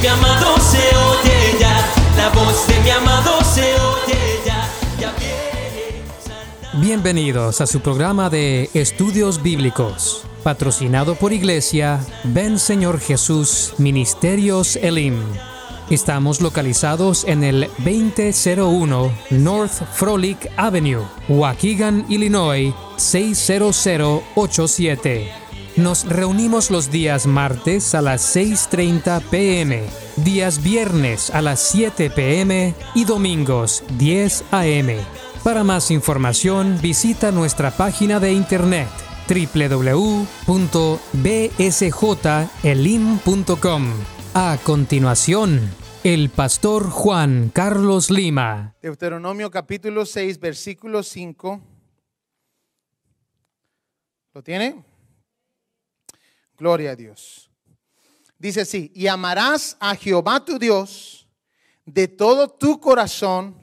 se oye ya, la voz de ya, Bienvenidos a su programa de Estudios Bíblicos, patrocinado por Iglesia Ven Señor Jesús Ministerios Elim. Estamos localizados en el 2001 North Frolic Avenue, Waukegan, Illinois 60087. Nos reunimos los días martes a las 6.30 pm, días viernes a las 7 pm y domingos 10 am. Para más información visita nuestra página de internet www.bsjelim.com. A continuación, el pastor Juan Carlos Lima. Deuteronomio capítulo 6, versículo 5. ¿Lo tiene? Gloria a Dios. Dice así, y amarás a Jehová tu Dios de todo tu corazón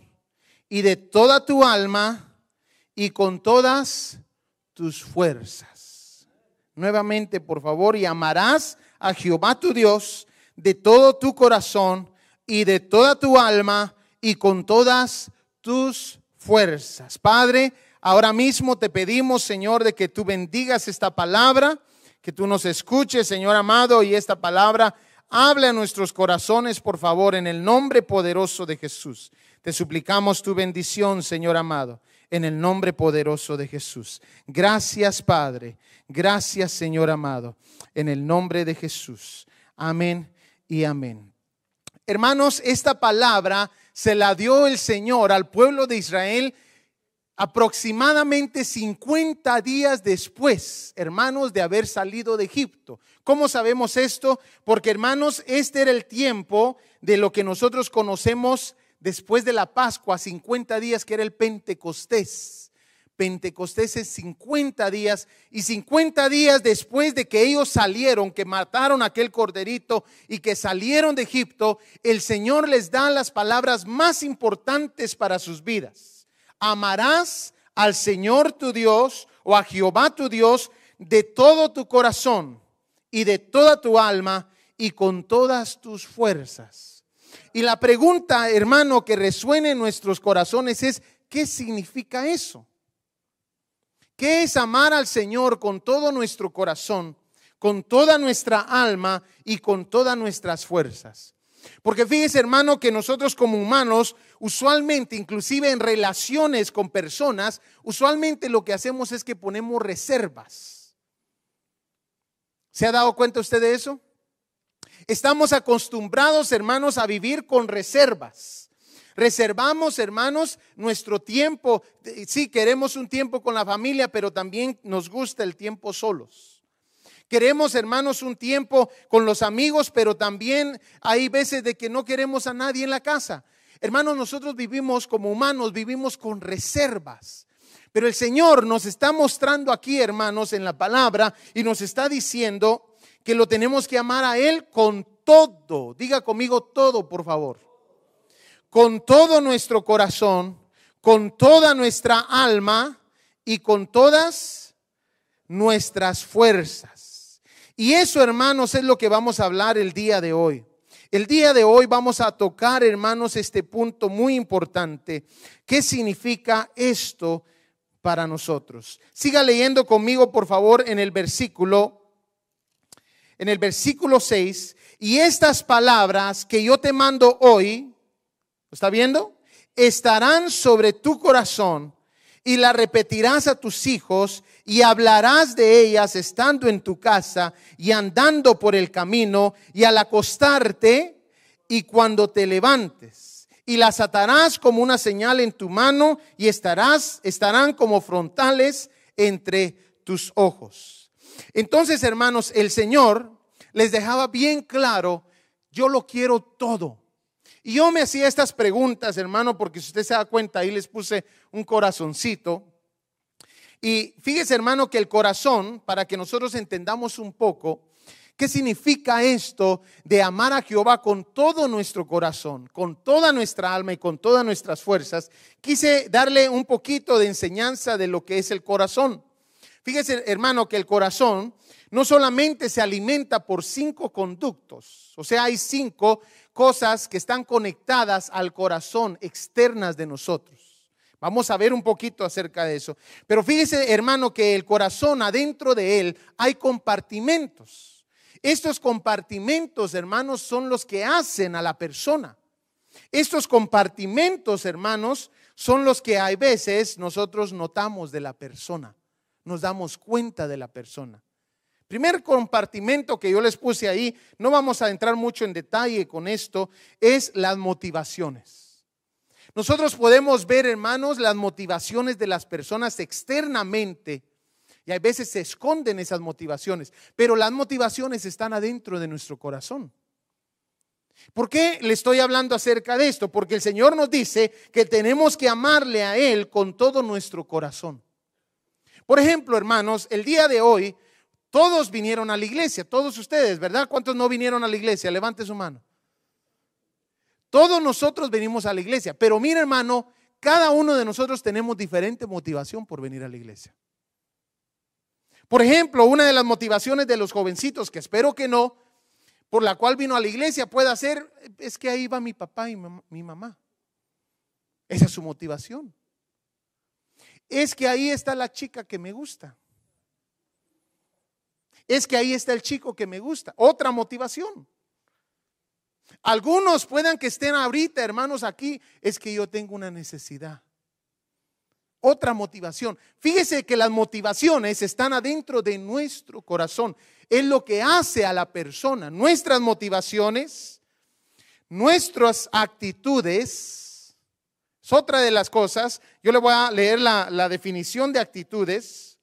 y de toda tu alma y con todas tus fuerzas. Nuevamente, por favor, y amarás a Jehová tu Dios de todo tu corazón y de toda tu alma y con todas tus fuerzas. Padre, ahora mismo te pedimos, Señor, de que tú bendigas esta palabra, que tú nos escuches, Señor amado, y esta palabra hable a nuestros corazones, por favor, en el nombre poderoso de Jesús. Te suplicamos tu bendición, Señor amado, en el nombre poderoso de Jesús. Gracias, Padre. Gracias, Señor amado, en el nombre de Jesús. Amén y amén. Hermanos, esta palabra se la dio el Señor al pueblo de Israel aproximadamente 50 días después, hermanos, de haber salido de Egipto. ¿Cómo sabemos esto? Porque, hermanos, este era el tiempo de lo que nosotros conocemos después de la Pascua, 50 días, que era el Pentecostés. Pentecostés es 50 días y 50 días después de que ellos salieron, que mataron aquel corderito y que salieron de Egipto, el Señor les da las palabras más importantes para sus vidas. Amarás al Señor tu Dios o a Jehová tu Dios de todo tu corazón y de toda tu alma y con todas tus fuerzas. Y la pregunta, hermano, que resuena en nuestros corazones es, ¿qué significa eso? ¿Qué es amar al Señor con todo nuestro corazón, con toda nuestra alma y con todas nuestras fuerzas? Porque fíjese, hermano, que nosotros como humanos, usualmente, inclusive en relaciones con personas, usualmente lo que hacemos es que ponemos reservas. ¿Se ha dado cuenta usted de eso? Estamos acostumbrados, hermanos, a vivir con reservas. Reservamos, hermanos, nuestro tiempo. Sí, queremos un tiempo con la familia, pero también nos gusta el tiempo solos. Queremos, hermanos, un tiempo con los amigos, pero también hay veces de que no queremos a nadie en la casa. Hermanos, nosotros vivimos como humanos, vivimos con reservas. Pero el Señor nos está mostrando aquí, hermanos, en la palabra y nos está diciendo que lo tenemos que amar a Él con todo. Diga conmigo todo, por favor con todo nuestro corazón, con toda nuestra alma y con todas nuestras fuerzas. Y eso, hermanos, es lo que vamos a hablar el día de hoy. El día de hoy vamos a tocar, hermanos, este punto muy importante. ¿Qué significa esto para nosotros? Siga leyendo conmigo, por favor, en el versículo, en el versículo 6. Y estas palabras que yo te mando hoy, ¿Está viendo? Estarán sobre tu corazón y la repetirás a tus hijos y hablarás de ellas estando en tu casa y andando por el camino y al acostarte y cuando te levantes. Y las atarás como una señal en tu mano y estarás, estarán como frontales entre tus ojos. Entonces, hermanos, el Señor les dejaba bien claro, yo lo quiero todo. Y yo me hacía estas preguntas, hermano, porque si usted se da cuenta, ahí les puse un corazoncito. Y fíjese, hermano, que el corazón, para que nosotros entendamos un poco, ¿qué significa esto de amar a Jehová con todo nuestro corazón, con toda nuestra alma y con todas nuestras fuerzas? Quise darle un poquito de enseñanza de lo que es el corazón. Fíjese, hermano, que el corazón no solamente se alimenta por cinco conductos, o sea, hay cinco cosas que están conectadas al corazón, externas de nosotros. Vamos a ver un poquito acerca de eso. Pero fíjese, hermano, que el corazón, adentro de él, hay compartimentos. Estos compartimentos, hermanos, son los que hacen a la persona. Estos compartimentos, hermanos, son los que hay veces nosotros notamos de la persona nos damos cuenta de la persona. Primer compartimento que yo les puse ahí, no vamos a entrar mucho en detalle con esto, es las motivaciones. Nosotros podemos ver, hermanos, las motivaciones de las personas externamente. Y a veces se esconden esas motivaciones, pero las motivaciones están adentro de nuestro corazón. ¿Por qué le estoy hablando acerca de esto? Porque el Señor nos dice que tenemos que amarle a Él con todo nuestro corazón. Por ejemplo, hermanos, el día de hoy todos vinieron a la iglesia, todos ustedes, ¿verdad? ¿Cuántos no vinieron a la iglesia? Levante su mano. Todos nosotros venimos a la iglesia, pero mira hermano, cada uno de nosotros tenemos diferente motivación por venir a la iglesia. Por ejemplo, una de las motivaciones de los jovencitos, que espero que no, por la cual vino a la iglesia, puede ser, es que ahí va mi papá y mi mamá. Esa es su motivación es que ahí está la chica que me gusta. Es que ahí está el chico que me gusta. Otra motivación. Algunos puedan que estén ahorita, hermanos, aquí, es que yo tengo una necesidad. Otra motivación. Fíjese que las motivaciones están adentro de nuestro corazón. Es lo que hace a la persona. Nuestras motivaciones, nuestras actitudes, es otra de las cosas. Yo le voy a leer la, la definición de actitudes.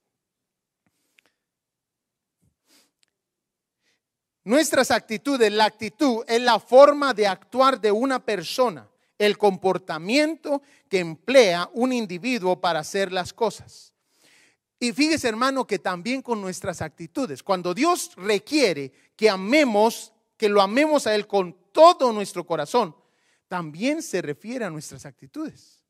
Nuestras actitudes, la actitud es la forma de actuar de una persona, el comportamiento que emplea un individuo para hacer las cosas. Y fíjese hermano que también con nuestras actitudes, cuando Dios requiere que amemos, que lo amemos a Él con todo nuestro corazón, también se refiere a nuestras actitudes.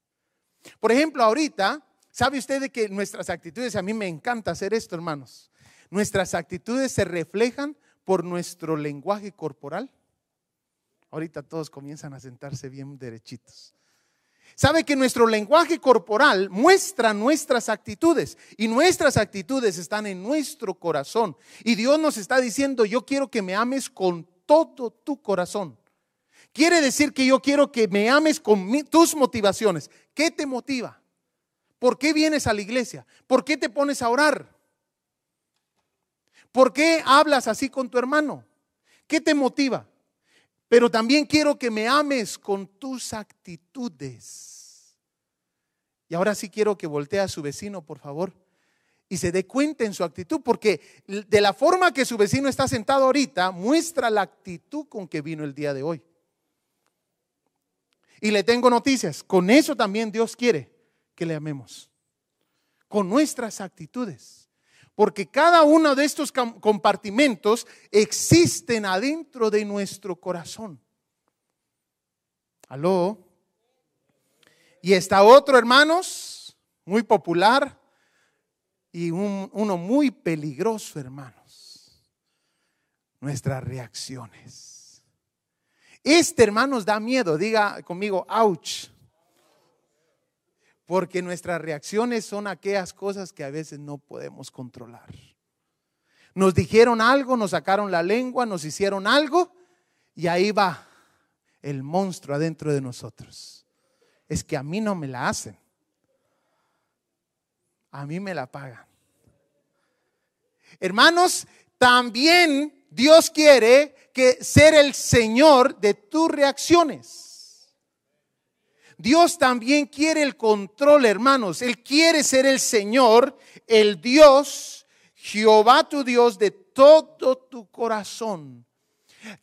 Por ejemplo, ahorita, ¿sabe usted de que nuestras actitudes, a mí me encanta hacer esto, hermanos? Nuestras actitudes se reflejan por nuestro lenguaje corporal. Ahorita todos comienzan a sentarse bien derechitos. Sabe que nuestro lenguaje corporal muestra nuestras actitudes y nuestras actitudes están en nuestro corazón. Y Dios nos está diciendo, yo quiero que me ames con todo tu corazón. Quiere decir que yo quiero que me ames con tus motivaciones. ¿Qué te motiva? ¿Por qué vienes a la iglesia? ¿Por qué te pones a orar? ¿Por qué hablas así con tu hermano? ¿Qué te motiva? Pero también quiero que me ames con tus actitudes. Y ahora sí quiero que voltee a su vecino, por favor, y se dé cuenta en su actitud, porque de la forma que su vecino está sentado ahorita, muestra la actitud con que vino el día de hoy. Y le tengo noticias. Con eso también Dios quiere que le amemos. Con nuestras actitudes. Porque cada uno de estos compartimentos existen adentro de nuestro corazón. ¿Aló? Y está otro, hermanos, muy popular y uno muy peligroso, hermanos. Nuestras reacciones. Este, hermanos, da miedo. Diga conmigo, ouch. Porque nuestras reacciones son aquellas cosas que a veces no podemos controlar. Nos dijeron algo, nos sacaron la lengua, nos hicieron algo y ahí va el monstruo adentro de nosotros. Es que a mí no me la hacen. A mí me la pagan. Hermanos, también Dios quiere que ser el Señor de tus reacciones. Dios también quiere el control, hermanos. Él quiere ser el Señor, el Dios, Jehová tu Dios, de todo tu corazón.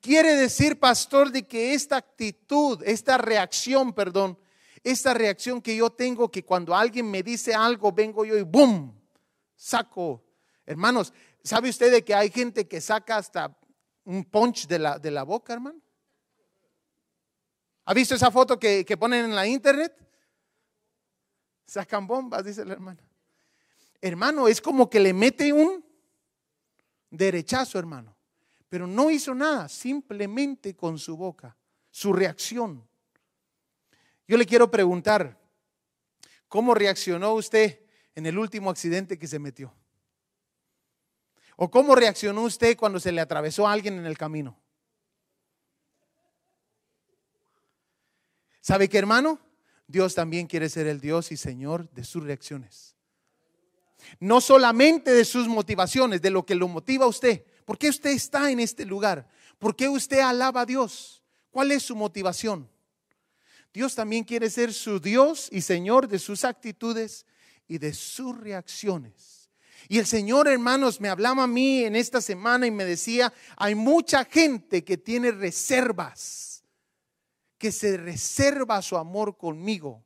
Quiere decir, pastor, de que esta actitud, esta reacción, perdón, esta reacción que yo tengo, que cuando alguien me dice algo, vengo yo y ¡boom! Saco. Hermanos, ¿sabe usted de que hay gente que saca hasta un punch de la, de la boca, hermano. ¿Ha visto esa foto que, que ponen en la internet? Sacan bombas, dice la hermana. hermano, es como que le mete un derechazo, hermano. Pero no hizo nada, simplemente con su boca, su reacción. Yo le quiero preguntar, ¿cómo reaccionó usted en el último accidente que se metió? ¿O cómo reaccionó usted cuando se le atravesó a alguien en el camino? ¿Sabe qué, hermano? Dios también quiere ser el Dios y Señor de sus reacciones. No solamente de sus motivaciones, de lo que lo motiva a usted. ¿Por qué usted está en este lugar? ¿Por qué usted alaba a Dios? ¿Cuál es su motivación? Dios también quiere ser su Dios y Señor de sus actitudes y de sus reacciones. Y el Señor, hermanos, me hablaba a mí en esta semana y me decía, hay mucha gente que tiene reservas, que se reserva su amor conmigo.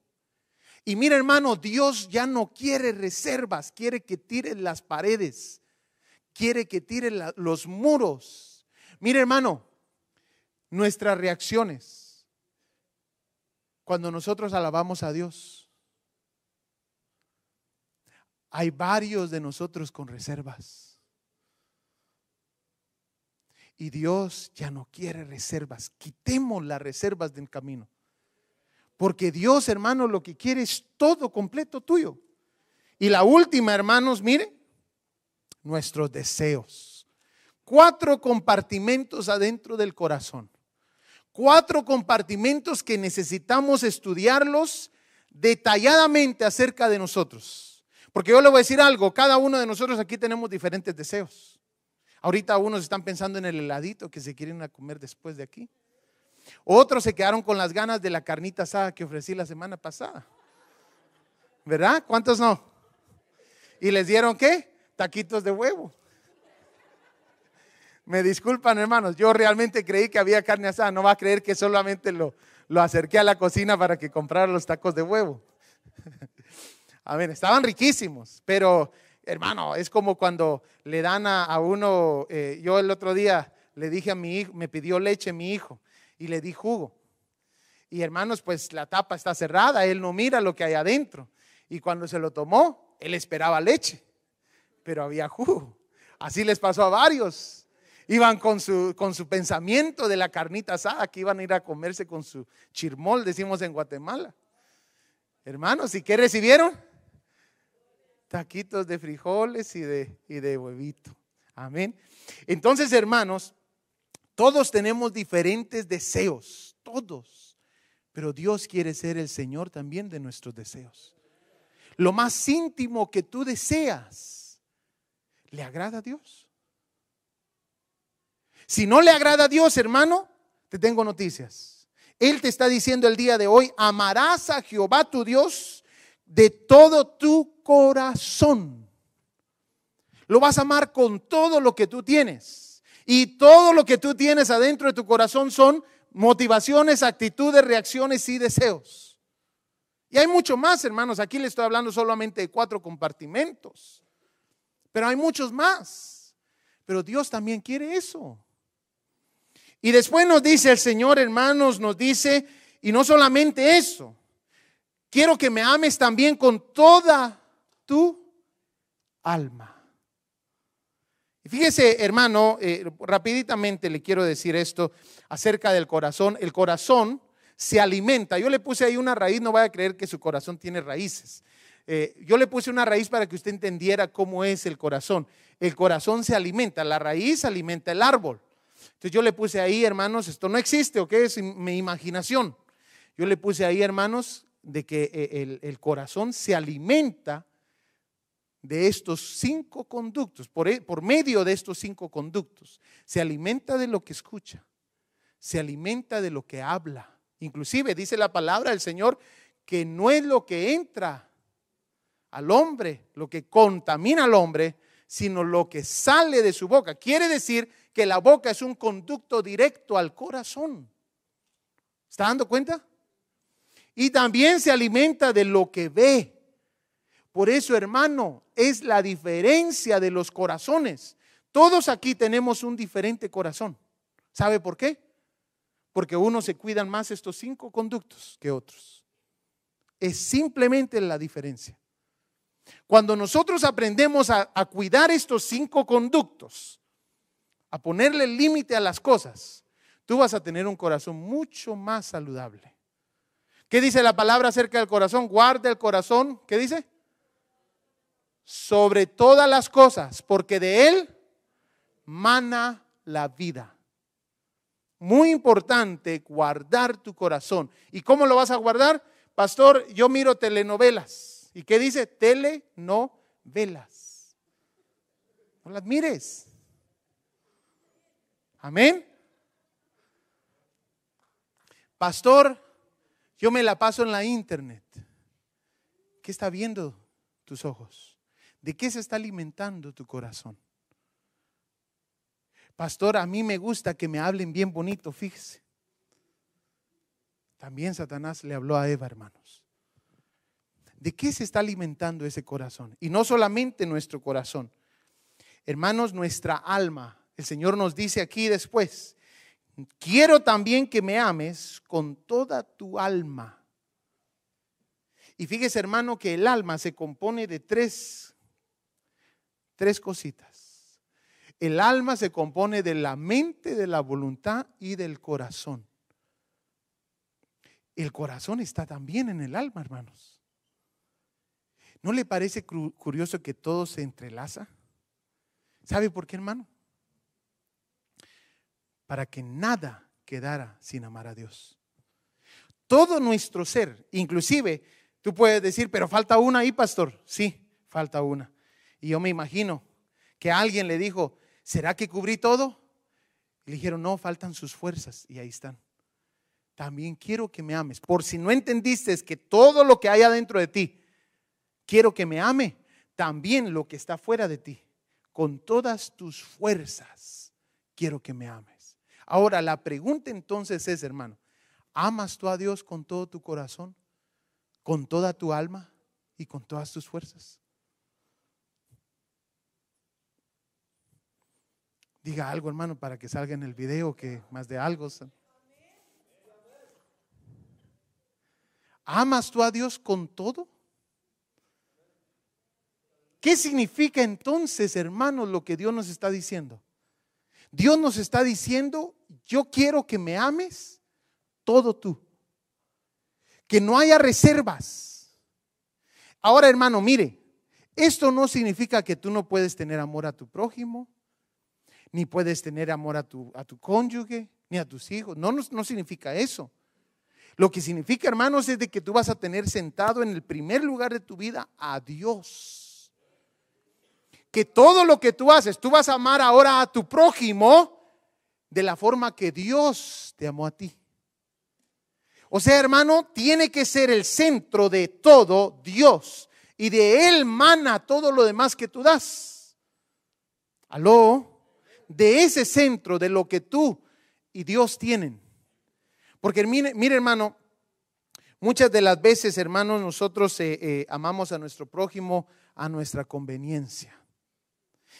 Y mira, hermano, Dios ya no quiere reservas, quiere que tire las paredes, quiere que tire los muros. Mira, hermano, nuestras reacciones cuando nosotros alabamos a Dios. Hay varios de nosotros con reservas. Y Dios ya no quiere reservas. Quitemos las reservas del camino. Porque Dios, hermano, lo que quiere es todo completo tuyo. Y la última, hermanos, miren, nuestros deseos. Cuatro compartimentos adentro del corazón. Cuatro compartimentos que necesitamos estudiarlos detalladamente acerca de nosotros. Porque yo le voy a decir algo, cada uno de nosotros aquí tenemos diferentes deseos. Ahorita unos están pensando en el heladito que se quieren a comer después de aquí. Otros se quedaron con las ganas de la carnita asada que ofrecí la semana pasada. ¿Verdad? ¿Cuántos no? ¿Y les dieron qué? Taquitos de huevo. Me disculpan, hermanos, yo realmente creí que había carne asada. No va a creer que solamente lo, lo acerqué a la cocina para que comprara los tacos de huevo. A ver, estaban riquísimos, pero hermano, es como cuando le dan a, uno, eh, yo el otro día le dije a mi hijo, me pidió leche mi hijo, y le di jugo. Y hermanos, pues la tapa está cerrada, él no mira lo que hay adentro. Y cuando se lo tomó, él esperaba leche, pero había jugo. Así les pasó a varios. Iban con su, con su pensamiento de la carnita asada, que iban a ir a comerse con su chirmol, decimos en Guatemala. Hermanos, ¿y qué recibieron? Taquitos de frijoles y de, y de huevito. Amén. Entonces, hermanos, todos tenemos diferentes deseos, todos. Pero Dios quiere ser el Señor también de nuestros deseos. Lo más íntimo que tú deseas, ¿le agrada a Dios? Si no le agrada a Dios, hermano, te tengo noticias. Él te está diciendo el día de hoy, amarás a Jehová tu Dios de todo tu corazón. Lo vas a amar con todo lo que tú tienes. Y todo lo que tú tienes adentro de tu corazón son motivaciones, actitudes, reacciones y deseos. Y hay mucho más, hermanos. Aquí le estoy hablando solamente de cuatro compartimentos. Pero hay muchos más. Pero Dios también quiere eso. Y después nos dice el Señor, hermanos, nos dice, y no solamente eso, quiero que me ames también con toda tu alma. Y fíjese, hermano, eh, rapiditamente le quiero decir esto acerca del corazón. El corazón se alimenta. Yo le puse ahí una raíz, no vaya a creer que su corazón tiene raíces. Eh, yo le puse una raíz para que usted entendiera cómo es el corazón. El corazón se alimenta, la raíz alimenta el árbol. Entonces yo le puse ahí, hermanos, esto no existe, ¿ok? Es mi imaginación. Yo le puse ahí, hermanos, de que eh, el, el corazón se alimenta de estos cinco conductos, por, e, por, medio de estos cinco conductos, se alimenta de lo que escucha, se alimenta de lo que habla. Inclusive dice la palabra del Señor que no es lo que entra al hombre, lo que contamina al hombre, sino lo que sale de su boca. Quiere decir que la boca es un conducto directo al corazón. ¿Está dando cuenta? Y también se alimenta de lo que ve. Por eso, hermano, es la diferencia de los corazones. Todos aquí tenemos un diferente corazón. ¿Sabe por qué? Porque unos se cuidan más estos cinco conductos que otros. Es simplemente la diferencia. Cuando nosotros aprendemos a, cuidar estos cinco conductos, a ponerle límite a las cosas, tú vas a tener un corazón mucho más saludable. ¿Qué dice la palabra acerca del corazón? Guarda el corazón, ¿qué dice? Sobre todas las cosas, porque de él mana la vida. Muy importante guardar tu corazón. ¿Y cómo lo vas a guardar? Pastor, yo miro telenovelas. ¿Y qué dice? Telenovelas. No las mires. Amén. Pastor, yo me la paso en la internet. ¿Qué está viendo tus ojos? ¿De qué se está alimentando tu corazón? Pastor, a mí me gusta que me hablen bien bonito, fíjese. También Satanás le habló a Eva, hermanos. ¿De qué se está alimentando ese corazón? Y no solamente nuestro corazón. Hermanos, nuestra alma. El Señor nos dice aquí después, quiero también que me ames con toda tu alma. Y fíjese, hermano, que el alma se compone de tres, tres cositas. El alma se compone de la mente, de la voluntad y del corazón. El corazón está también en el alma, hermanos. ¿No le parece curioso que todo se entrelaza? ¿Sabe por qué, hermano? Para que nada quedara sin amar a Dios. Todo nuestro ser, inclusive, tú puedes decir, pero falta una ahí, pastor. Sí, falta una. Y yo me imagino que alguien le dijo, ¿será que cubrí todo? Le dijeron, no, faltan sus fuerzas. Y ahí están también quiero que me ames. Por si no entendiste es que todo lo que hay adentro de ti, quiero que me ame, también lo que está fuera de ti, con todas tus fuerzas, quiero que me ames. Ahora, la pregunta entonces es, hermano, ¿amas tú a Dios con todo tu corazón, con toda tu alma y con todas tus fuerzas? Diga algo, hermano, para que salga en el video, que más de algo. ¿Amas tú a Dios con todo? ¿Qué significa entonces, hermanos, lo que Dios nos está diciendo? Dios nos está diciendo, yo quiero que me ames todo tú. Que no haya reservas. Ahora, hermano, mire, esto no significa que tú no puedes tener amor a tu prójimo, ni puedes tener amor a tu, a tu cónyuge, ni a tus hijos. No, no, no significa eso. Lo que significa, hermanos, es de que tú vas a tener sentado en el primer lugar de tu vida a Dios. Que todo lo que tú haces, tú vas a amar ahora a tu prójimo de la forma que Dios te amó a ti. O sea, hermano, tiene que ser el centro de todo Dios. Y de Él mana todo lo demás que tú das. Aló. De ese centro, de lo que tú y Dios tienen porque mire, hermano, muchas de las veces, hermanos, nosotros eh, eh, amamos a nuestro prójimo a nuestra conveniencia.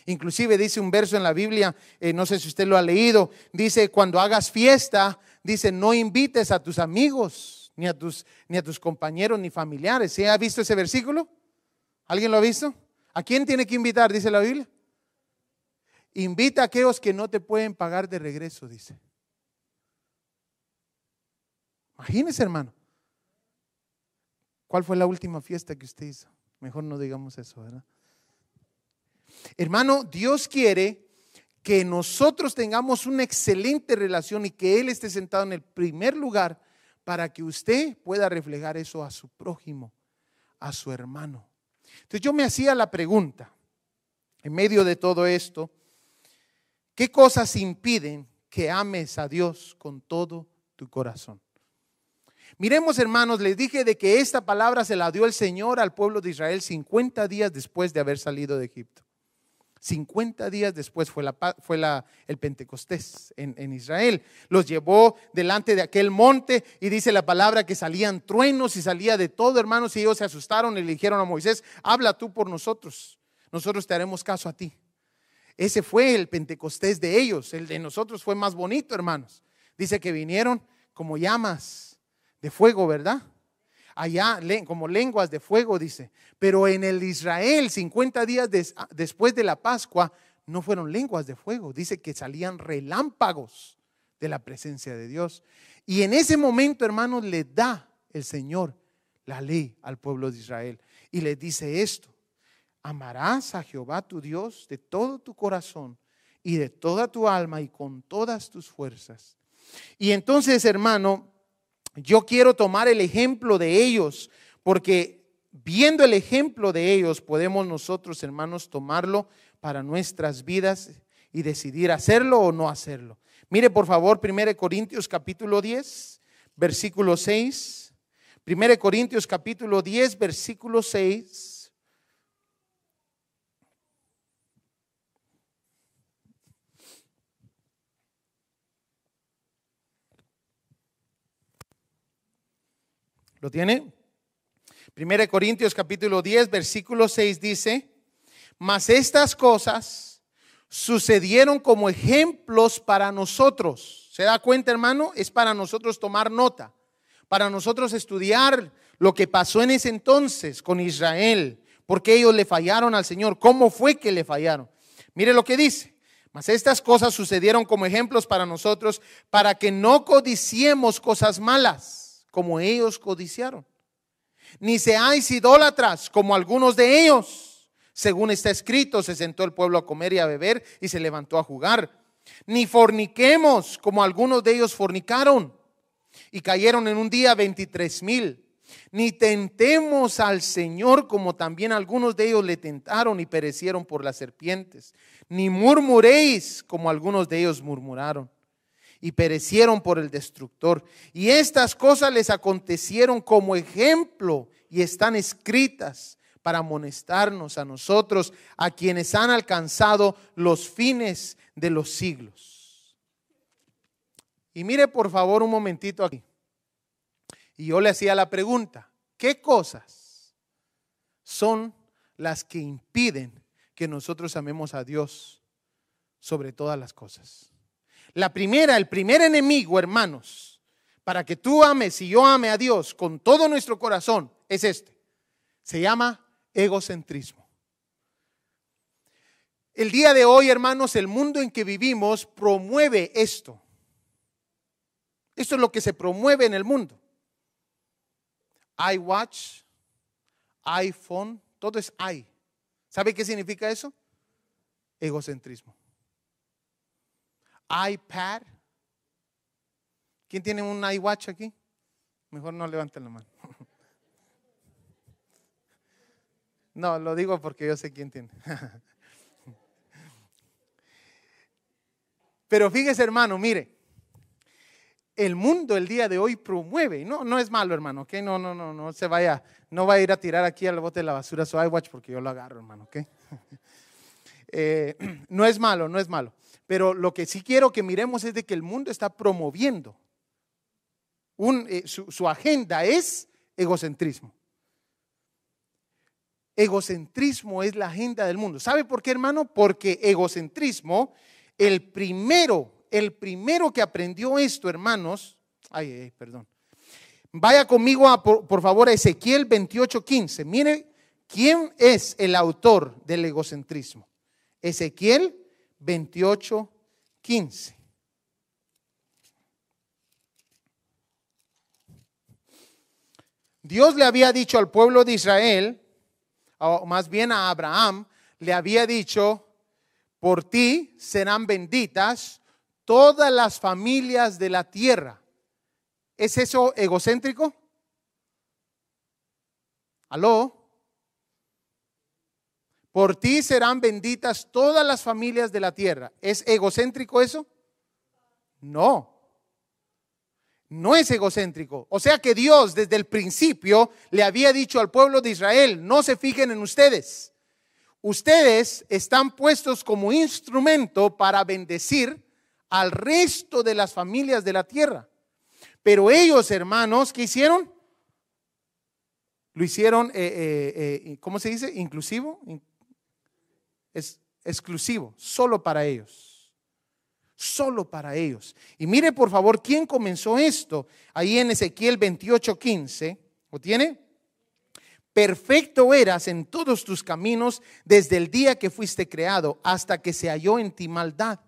Inclusive dice un verso en la Biblia, eh, no sé si usted lo ha leído, dice, cuando hagas fiesta, dice, no invites a tus amigos, ni a tus, ni a tus compañeros, ni familiares. ¿Sí ha visto ese versículo? ¿Alguien lo ha visto? ¿A quién tiene que invitar? Dice la Biblia. Invita a aquellos que no te pueden pagar de regreso, dice. Imagínese, hermano. ¿Cuál fue la última fiesta que usted hizo? Mejor no digamos eso, ¿verdad? Hermano, Dios quiere que nosotros tengamos una excelente relación y que Él esté sentado en el primer lugar para que usted pueda reflejar eso a su prójimo, a su hermano. Entonces yo me hacía la pregunta, en medio de todo esto, ¿qué cosas impiden que ames a Dios con todo tu corazón? Miremos, hermanos, les dije de que esta palabra se la dio el Señor al pueblo de Israel 50 días después de haber salido de Egipto. 50 días después fue, la, fue la, el Pentecostés en, en, Israel. Los llevó delante de aquel monte y dice la palabra que salían truenos y salía de todo, hermanos, y ellos se asustaron y le dijeron a Moisés, habla tú por nosotros, nosotros te haremos caso a ti. Ese fue el Pentecostés de ellos, el de nosotros fue más bonito, hermanos. Dice que vinieron como llamas de fuego, ¿verdad? allá como lenguas de fuego, dice. Pero en el Israel, 50 días des- después de la Pascua, no fueron lenguas de fuego. Dice que salían relámpagos de la presencia de Dios. Y en ese momento, hermanos, le da el Señor la ley al pueblo de Israel. Y le dice esto, amarás a Jehová tu Dios de todo tu corazón y de toda tu alma y con todas tus fuerzas. Y entonces, hermano, yo quiero tomar el ejemplo de ellos, porque viendo el ejemplo de ellos podemos nosotros, hermanos, tomarlo para nuestras vidas y decidir hacerlo o no hacerlo. Mire, por favor, 1 Corintios capítulo 10, versículo 6. 1 Corintios capítulo 10, versículo 6. ¿Lo tiene? 1 Corintios capítulo 10, versículo 6 dice, mas estas cosas sucedieron como ejemplos para nosotros. ¿Se da cuenta, hermano? Es para nosotros tomar nota, para nosotros estudiar lo que pasó en ese entonces con Israel, porque ellos le fallaron al Señor, cómo fue que le fallaron. Mire lo que dice. Mas estas cosas sucedieron como ejemplos para nosotros, para que no codiciemos cosas malas, como ellos codiciaron. Ni seáis idólatras, como algunos de ellos. Según está escrito, se sentó el pueblo a comer y a beber y se levantó a jugar. Ni forniquemos, como algunos de ellos fornicaron y cayeron en un día 23 mil. Ni tentemos al Señor como también algunos de ellos le tentaron y perecieron por las serpientes. Ni murmuréis como algunos de ellos murmuraron y perecieron por el destructor. Y estas cosas les acontecieron como ejemplo y están escritas para amonestarnos a nosotros, a quienes han alcanzado los fines de los siglos. Y mire por favor un momentito aquí. Y yo le hacía la pregunta, ¿qué cosas son las que impiden que nosotros amemos a Dios sobre todas las cosas? La primera, el primer enemigo, hermanos, para que tú ames y yo ame a Dios con todo nuestro corazón, es este. Se llama egocentrismo. El día de hoy, hermanos, el mundo en que vivimos promueve esto. Esto es lo que se promueve en el mundo iWatch, iPhone, todo es i. ¿Sabe qué significa eso? Egocentrismo. iPad. ¿Quién tiene un iWatch aquí? Mejor no levanten la mano. No, lo digo porque yo sé quién tiene. Pero fíjese, hermano, mire, el mundo el día de hoy promueve, no, no es malo, hermano, ¿ok? No, no, no, no se vaya, no va a ir a tirar aquí al bote de la basura su iWatch porque yo lo agarro, hermano, ¿ok? Eh, no es malo, no es malo. Pero lo que sí quiero que miremos es de que el mundo está promoviendo. Eh, su, agenda es egocentrismo. Egocentrismo es la agenda del mundo. ¿Sabe por qué, hermano? Porque egocentrismo, el primero, el primero que aprendió esto, hermanos, ay, ay, perdón. Vaya conmigo, por favor, a Ezequiel 28:15. Mire quién es el autor del egocentrismo. Ezequiel 28:15. Dios le había dicho al pueblo de Israel, o más bien a Abraham, le había dicho, por ti serán benditas todas las familias de la tierra. ¿Es eso egocéntrico? ¿Aló? Por ti serán benditas todas las familias de la tierra. ¿Es egocéntrico eso? No. No es egocéntrico. O sea que Dios desde el principio le había dicho al pueblo de Israel, no se fijen en ustedes. Ustedes están puestos como instrumento para bendecir al resto de las familias de la tierra. Pero ellos, hermanos, ¿qué hicieron? Lo hicieron, eh, eh, eh, ¿cómo se dice? Inclusivo. Es exclusivo, solo para ellos. Solo para ellos. Y mire por favor quién comenzó esto. Ahí en Ezequiel 28, 15. ¿Lo tiene? Perfecto eras en todos tus caminos desde el día que fuiste creado hasta que se halló en ti maldad.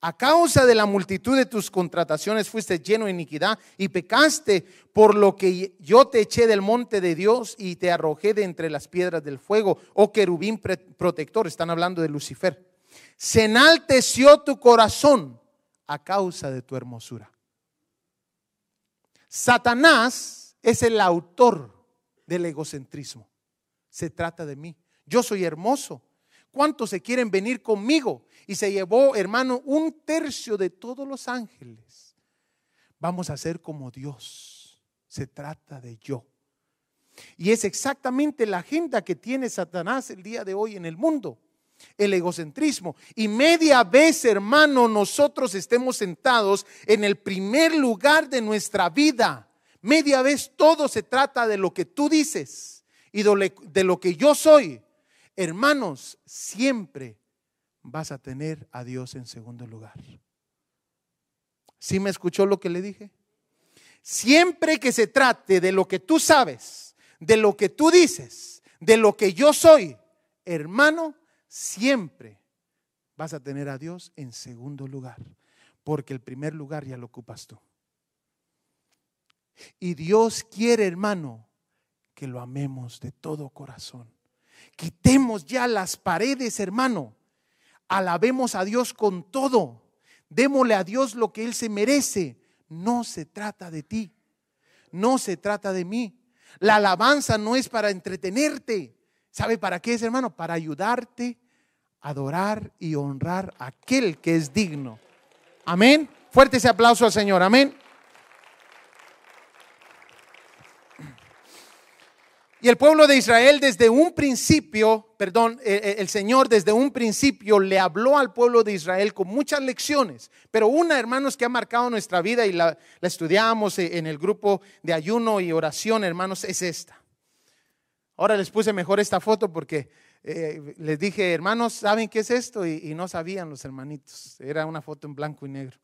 A causa de la multitud de tus contrataciones fuiste lleno de iniquidad y pecaste, por lo que yo te eché del monte de Dios y te arrojé de entre las piedras del fuego, oh querubín protector. Están hablando de Lucifer. Se enalteció tu corazón a causa de tu hermosura. Satanás es el autor del egocentrismo. Se trata de mí. Yo soy hermoso. ¿Cuántos se quieren venir conmigo? Y se llevó, hermano, un tercio de todos los ángeles. Vamos a ser como Dios. Se trata de yo. Y es exactamente la agenda que tiene Satanás el día de hoy en el mundo. El egocentrismo. Y media vez, hermano, nosotros estemos sentados en el primer lugar de nuestra vida. Media vez todo se trata de lo que tú dices y de lo- que yo soy. Hermanos, siempre vas a tener a Dios en segundo lugar. ¿Sí me escuchó lo que le dije? Siempre que se trate de lo que tú sabes, de lo que tú dices, de lo que yo soy, hermano, siempre vas a tener a Dios en segundo lugar, porque el primer lugar ya lo ocupas tú. Y Dios quiere, hermano, que lo amemos de todo corazón. Quitemos ya las paredes, hermano. Alabemos a Dios con todo. Démosle a Dios lo que Él se merece. No se trata de ti. No se trata de mí. La alabanza no es para entretenerte. ¿Sabe para qué es, hermano? Para ayudarte a adorar y honrar a aquel que es digno. Amén. Fuerte ese aplauso al Señor. Amén. Y el pueblo de Israel desde un principio, perdón, eh, eh, el Señor desde un principio le habló al pueblo de Israel con muchas lecciones, pero una, hermanos, que ha marcado nuestra vida y la, la estudiamos eh, en el grupo de ayuno y oración, hermanos, es esta. Ahora les puse mejor esta foto porque les dije, hermanos, ¿saben qué es esto? Y, y no sabían los hermanitos. Era una foto en blanco y negro.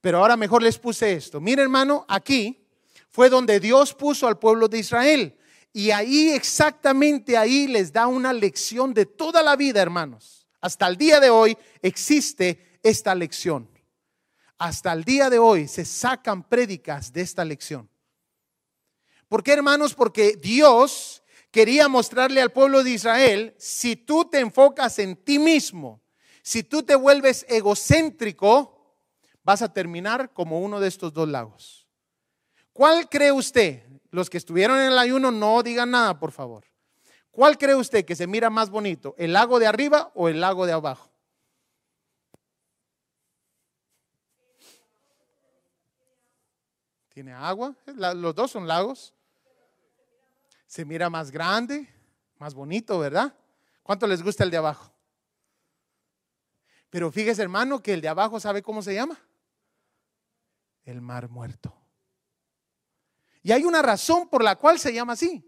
Pero ahora mejor les puse esto. Mira, hermano, aquí fue donde Dios puso al pueblo de Israel. Y ahí, exactamente ahí, les da una lección de toda la vida, hermanos. Hasta el día de hoy existe esta lección. Hasta el día de hoy se sacan prédicas de esta lección. ¿Por qué, hermanos? Porque Dios quería mostrarle al pueblo de Israel, si tú te enfocas en ti mismo, si tú te vuelves egocéntrico, vas a terminar como uno de estos dos lagos. ¿Cuál cree usted? Los que estuvieron en el ayuno no digan nada, por favor. ¿Cuál cree usted que se mira más bonito? ¿El lago de arriba o el lago de abajo? ¿Tiene agua? Los dos son lagos. Se mira más grande, más bonito, ¿verdad? ¿Cuánto les gusta el de abajo? Pero fíjese, hermano, que el de abajo, ¿sabe cómo se llama? El mar muerto. Y hay una razón por la cual se llama así.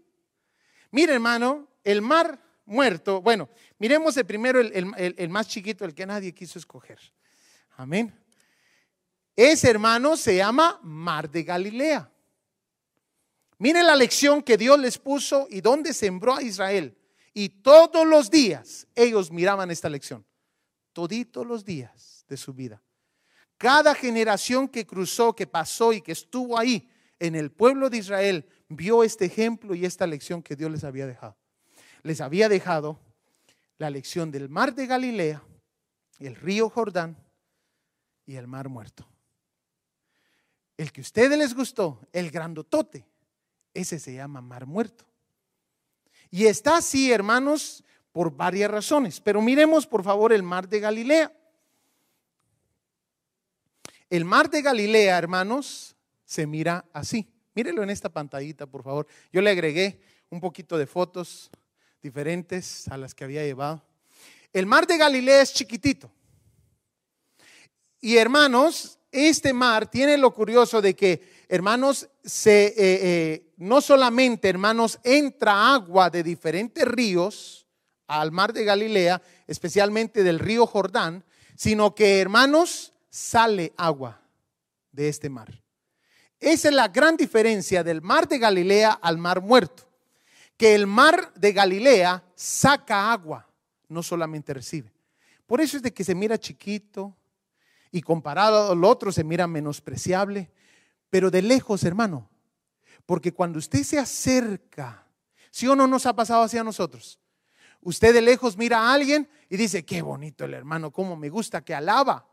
Mire, hermano, el mar muerto, bueno, miremos el primero, el, el- más chiquito, el que nadie quiso escoger. Amén. Ese hermano se llama Mar de Galilea. Mire la lección que Dios les puso y donde sembró a Israel. Y todos los días ellos miraban esta lección. Toditos los días de su vida. Cada generación que cruzó, que pasó y que estuvo ahí en el pueblo de Israel, vio este ejemplo y esta lección que Dios les había dejado. Les había dejado la lección del mar de Galilea, el río Jordán y el mar muerto. El que a ustedes les gustó, el grandotote, ese se llama mar muerto. Y está así, hermanos, por varias razones. Pero miremos, por favor, el mar de Galilea. El mar de Galilea, hermanos, se mira así. Mírelo en esta pantallita, por favor. Yo le agregué un poquito de fotos diferentes a las que había llevado. El mar de Galilea es chiquitito. Y hermanos, este mar tiene lo curioso de que, hermanos, se, eh, eh, no solamente, hermanos, entra agua de diferentes ríos al mar de Galilea, especialmente del río Jordán, sino que, hermanos, sale agua de este mar. Esa es la gran diferencia del mar de Galilea al mar muerto. Que el mar de Galilea saca agua, no solamente recibe. Por eso es de que se mira chiquito y comparado al otro se mira menospreciable. Pero de lejos, hermano, porque cuando usted se acerca, ¿sí o no nos ha pasado hacia nosotros? Usted de lejos mira a alguien y dice, qué bonito el hermano, cómo me gusta que alaba,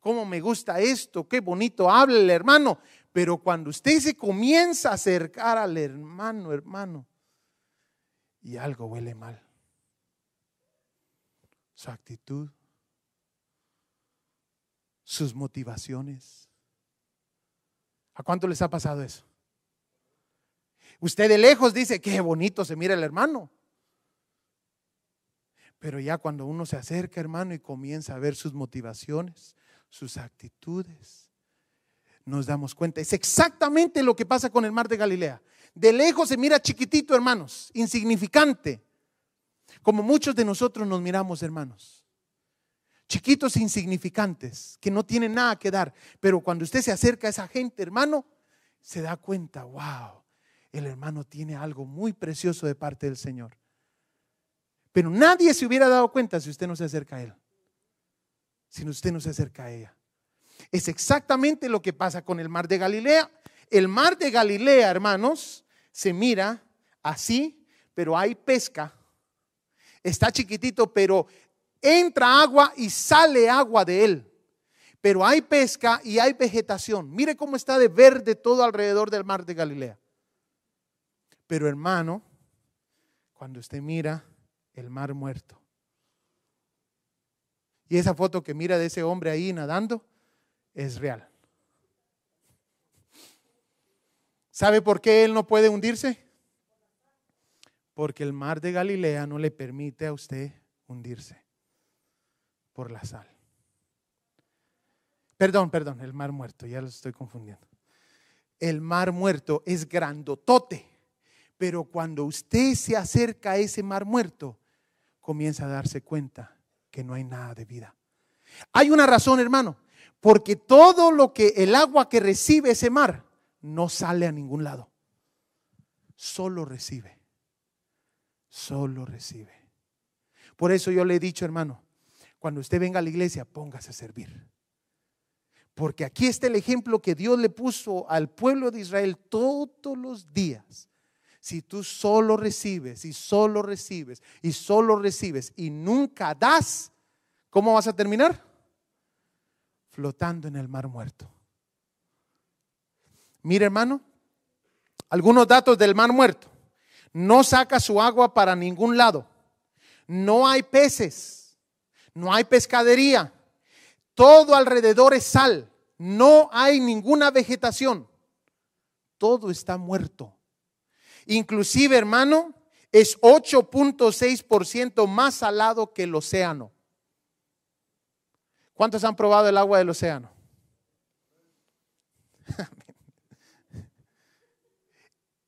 cómo me gusta esto, qué bonito habla el hermano. Pero cuando usted se comienza a acercar al hermano, hermano, y algo huele mal, su actitud, sus motivaciones. ¿A cuánto les ha pasado eso? Usted de lejos dice, qué bonito se mira el hermano. Pero ya cuando uno se acerca, hermano, y comienza a ver sus motivaciones, sus actitudes, nos damos cuenta. Es exactamente lo que pasa con el mar de Galilea. De lejos se mira chiquitito, hermanos, insignificante. Como muchos de nosotros nos miramos, hermanos. Chiquitos insignificantes, que no tienen nada que dar. Pero cuando usted se acerca a esa gente, hermano, se da cuenta, wow, el hermano tiene algo muy precioso de parte del Señor. Pero nadie se hubiera dado cuenta si usted no se acerca a Él. Si usted no se acerca a ella. Es exactamente lo que pasa con el mar de Galilea. El mar de Galilea, hermanos, se mira así, pero hay pesca. Está chiquitito, pero entra agua y sale agua de él. Pero hay pesca y hay vegetación. Mire cómo está de verde todo alrededor del mar de Galilea. Pero hermano, cuando usted mira el mar muerto. Y esa foto que mira de ese hombre ahí nadando es real. ¿Sabe por qué él no puede hundirse? Porque el mar de Galilea no le permite a usted hundirse por la sal. Perdón, perdón, el mar muerto, ya lo estoy confundiendo. El mar muerto es grandotote, pero cuando usted se acerca a ese mar muerto, comienza a darse cuenta que no hay nada de vida. Hay una razón, hermano, porque todo lo que el agua que recibe ese mar no sale a ningún lado. Solo recibe. Solo recibe. Por eso yo le he dicho, hermano, cuando usted venga a la iglesia, póngase a servir. Porque aquí está el ejemplo que Dios le puso al pueblo de Israel todos los días. Si tú solo recibes y solo recibes y solo recibes y nunca das, ¿cómo vas a terminar? Flotando en el mar muerto. Mire hermano, algunos datos del mar muerto. No saca su agua para ningún lado. No hay peces. No hay pescadería. Todo alrededor es sal. No hay ninguna vegetación. Todo está muerto. Inclusive, hermano, es 8.6% más salado que el océano. ¿Cuántos han probado el agua del océano?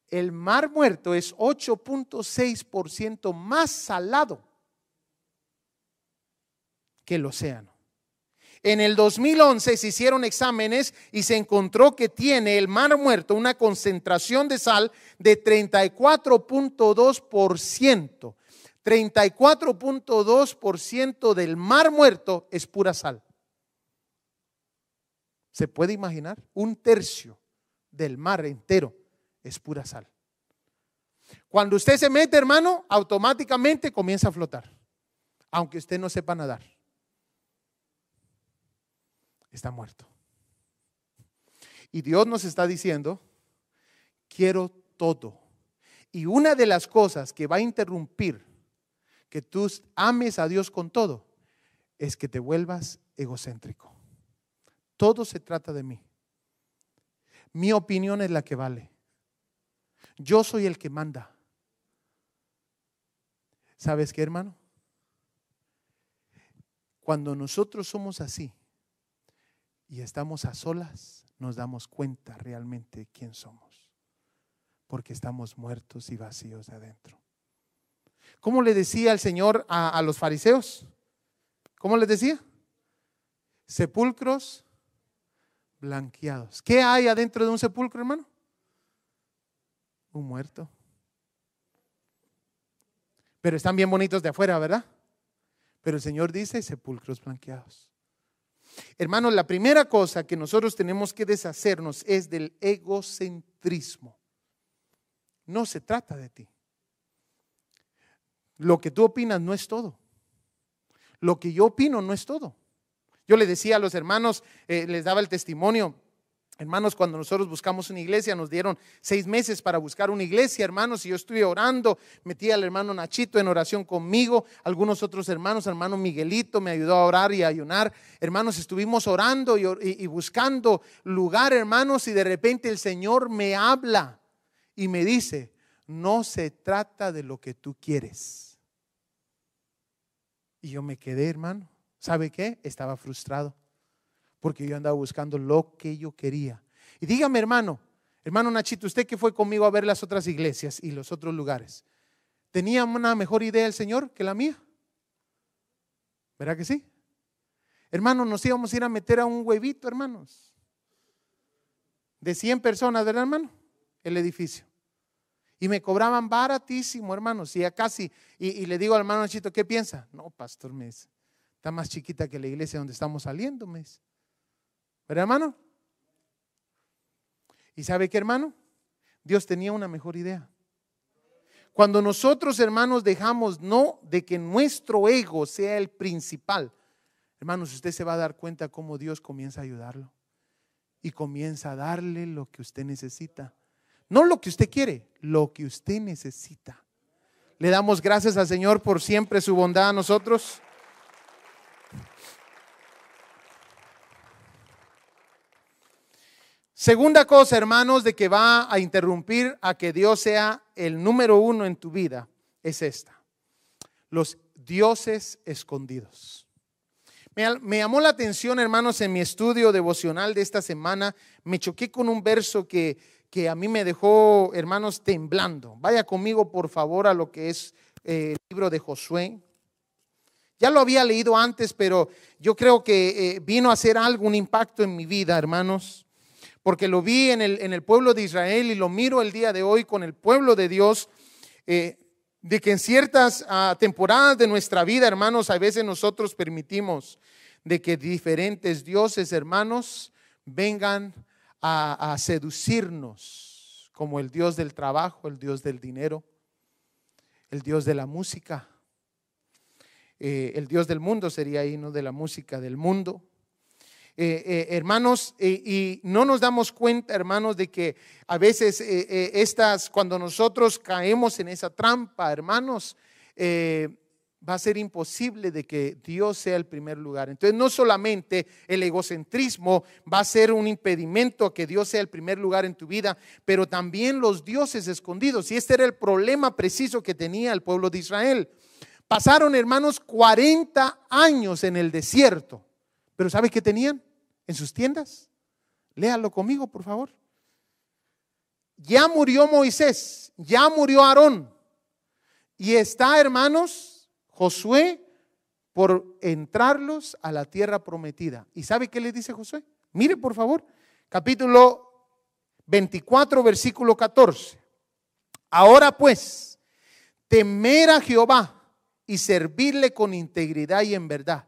El mar muerto es 8.6% más salado que el océano. En el 2011 se hicieron exámenes y se encontró que tiene el mar muerto una concentración de sal de 34.2%. 34.2% del mar muerto es pura sal. ¿Se puede imaginar? Un tercio del mar entero es pura sal. Cuando usted se mete, hermano, automáticamente comienza a flotar, aunque usted no sepa nadar está muerto. Y Dios nos está diciendo, quiero todo. Y una de las cosas que va a interrumpir que tú ames a Dios con todo es que te vuelvas egocéntrico. Todo se trata de mí. Mi opinión es la que vale. Yo soy el que manda. ¿Sabes qué, hermano? Cuando nosotros somos así, y estamos a solas, nos damos cuenta realmente quién somos. Porque estamos muertos y vacíos de adentro. ¿Cómo le decía el Señor a, los fariseos? ¿Cómo les decía? Sepulcros blanqueados. ¿Qué hay adentro de un sepulcro, hermano? Un muerto. Pero están bien bonitos de afuera, ¿verdad? Pero el Señor dice sepulcros blanqueados. Hermanos, la primera cosa que nosotros tenemos que deshacernos es del egocentrismo. No se trata de ti. Lo que tú opinas no es todo. Lo que yo opino no es todo. Yo le decía a los hermanos, eh, les daba el testimonio, Hermanos, cuando nosotros buscamos una iglesia, nos dieron seis meses para buscar una iglesia, hermanos, y yo estuve orando, metí al hermano Nachito en oración conmigo, algunos otros hermanos, hermano Miguelito me ayudó a orar y a ayunar. Hermanos, estuvimos orando y, y buscando lugar, hermanos, y de repente el Señor me habla y me dice, no se trata de lo que tú quieres. Y yo me quedé, hermano. ¿Sabe qué? Estaba frustrado porque yo andaba buscando lo que yo quería. Y dígame, hermano, hermano Nachito, usted que fue conmigo a ver las otras iglesias y los otros lugares, ¿tenía una mejor idea el Señor que la mía? ¿Verdad que sí? Hermano, nos íbamos a ir a meter a un huevito, hermanos. De 100 personas, ¿verdad, hermano? El edificio. Y me cobraban baratísimo, hermanos. Y ya casi, y, le digo al hermano Nachito, ¿qué piensa? No, pastor, me dice, está más chiquita que la iglesia donde estamos saliendo, me dice. ¿Verdad, hermano? ¿Y sabe qué, hermano? Dios tenía una mejor idea. Cuando nosotros, hermanos, dejamos no de que nuestro ego sea el principal, hermanos, usted se va a dar cuenta cómo Dios comienza a ayudarlo y comienza a darle lo que usted necesita. No lo que usted quiere, lo que usted necesita. Le damos gracias al Señor por siempre su bondad a nosotros. Segunda cosa, hermanos, de que va a interrumpir a que Dios sea el número uno en tu vida, es esta. Los dioses escondidos. Me, llamó la atención, hermanos, en mi estudio devocional de esta semana, me choqué con un verso que, que a mí me dejó, hermanos, temblando. Vaya conmigo, por favor, a lo que es eh, el libro de Josué. Ya lo había leído antes, pero yo creo que eh, vino a hacer algún impacto en mi vida, hermanos porque lo vi en el, en el pueblo de Israel y lo miro el día de hoy con el pueblo de Dios, eh, de que en ciertas ah, temporadas de nuestra vida, hermanos, a veces nosotros permitimos de que diferentes dioses, hermanos, vengan a, seducirnos, como el Dios del trabajo, el Dios del dinero, el Dios de la música. Eh, el Dios del mundo sería ahí, ¿no? De la música del mundo. Eh, eh, hermanos, y no nos damos cuenta, hermanos, de que a veces estas, cuando nosotros caemos en esa trampa, hermanos, va a ser imposible de que Dios sea el primer lugar. Entonces, no solamente el egocentrismo va a ser un impedimento a que Dios sea el primer lugar en tu vida, pero también los dioses escondidos. Y este era el problema preciso que tenía el pueblo de Israel. Pasaron, hermanos, 40 años en el desierto. Pero ¿sabe qué tenían en sus tiendas? Léalo conmigo, por favor. Ya murió Moisés, ya murió Aarón. Y está, hermanos, Josué por entrarlos a la tierra prometida. ¿Y sabe qué le dice Josué? Mire, por favor, capítulo 24, versículo 14. Ahora pues, temer a Jehová y servirle con integridad y en verdad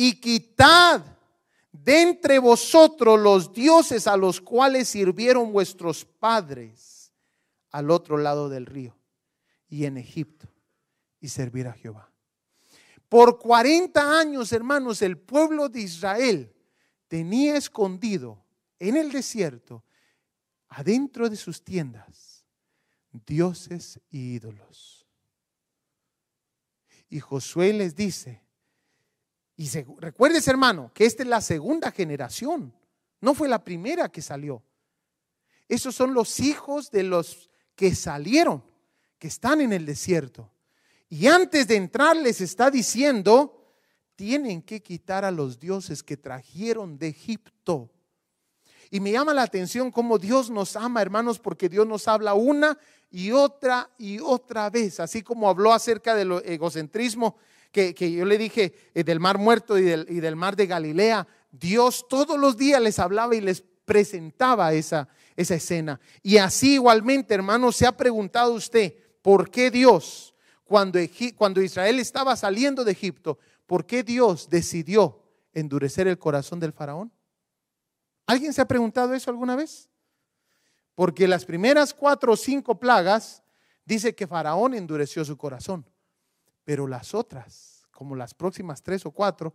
y quitad de entre vosotros los dioses a los cuales sirvieron vuestros padres al otro lado del río y en Egipto y servir a Jehová. Por 40 años, hermanos, el pueblo de Israel tenía escondido en el desierto, adentro de sus tiendas, dioses y ídolos. Y Josué les dice, y recuerdes, hermano, que esta es la segunda generación, no fue la primera que salió. Esos son los hijos de los que salieron, que están en el desierto. Y antes de entrar les está diciendo, tienen que quitar a los dioses que trajeron de Egipto. Y me llama la atención cómo Dios nos ama, hermanos, porque Dios nos habla una y otra y otra vez, así como habló acerca del egocentrismo que, yo le dije eh, del mar muerto y del, y del mar de Galilea, Dios todos los días les hablaba y les presentaba esa, esa escena. Y así igualmente, hermano, se ha preguntado usted, ¿por qué Dios, cuando, cuando Israel estaba saliendo de Egipto, ¿por qué Dios decidió endurecer el corazón del faraón? ¿Alguien se ha preguntado eso alguna vez? Porque las primeras cuatro o cinco plagas dice que Faraón endureció su corazón, pero las otras, como las próximas tres o cuatro,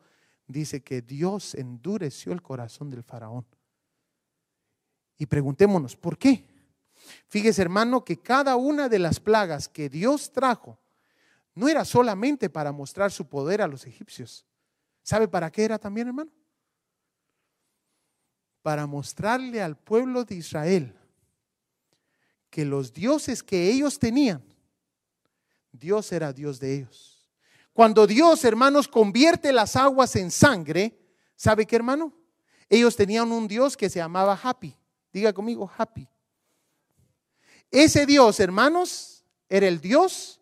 dice que Dios endureció el corazón del Faraón. Y preguntémonos, ¿por qué? Fíjese hermano que cada una de las plagas que Dios trajo no era solamente para mostrar su poder a los egipcios. ¿Sabe para qué era también hermano? Para mostrarle al pueblo de Israel que los dioses que ellos tenían, Dios era Dios de ellos. Cuando Dios, hermanos, convierte las aguas en sangre, ¿sabe qué, hermano? Ellos tenían un Dios que se llamaba Happy. Diga conmigo, Happy. Ese Dios, hermanos, era el Dios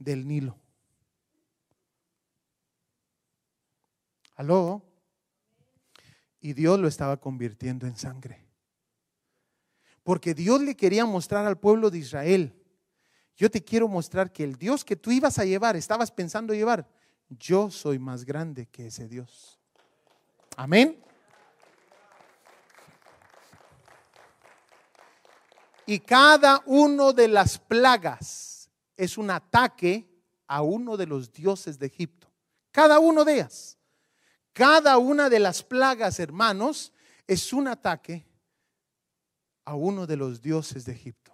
del Nilo. ¿Aló? Y Dios lo estaba convirtiendo en sangre. Porque Dios le quería mostrar al pueblo de Israel, yo te quiero mostrar que el Dios que tú ibas a llevar, estabas pensando llevar, yo soy más grande que ese Dios. Amén. Y cada uno de las plagas es un ataque a uno de los dioses de Egipto. Cada uno de ellas. Cada una de las plagas, hermanos, es un ataque a uno de los dioses de Egipto.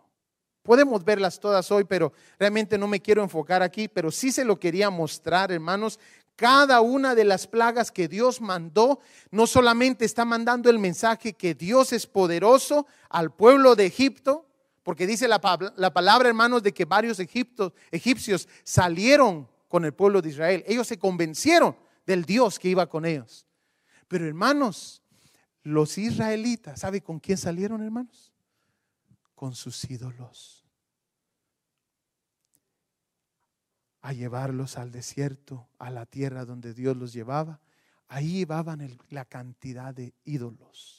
Podemos verlas todas hoy, pero realmente no me quiero enfocar aquí, pero sí se lo quería mostrar, hermanos. Cada una de las plagas que Dios mandó, no solamente está mandando el mensaje que Dios es poderoso al pueblo de Egipto, porque dice la, la palabra, hermanos, de que varios egipcios salieron con el pueblo de Israel. Ellos se convencieron del Dios que iba con ellos. Pero hermanos, los israelitas, ¿sabe con quién salieron, hermanos? Con sus ídolos. A llevarlos al desierto, a la tierra donde Dios los llevaba. Ahí llevaban la cantidad de ídolos.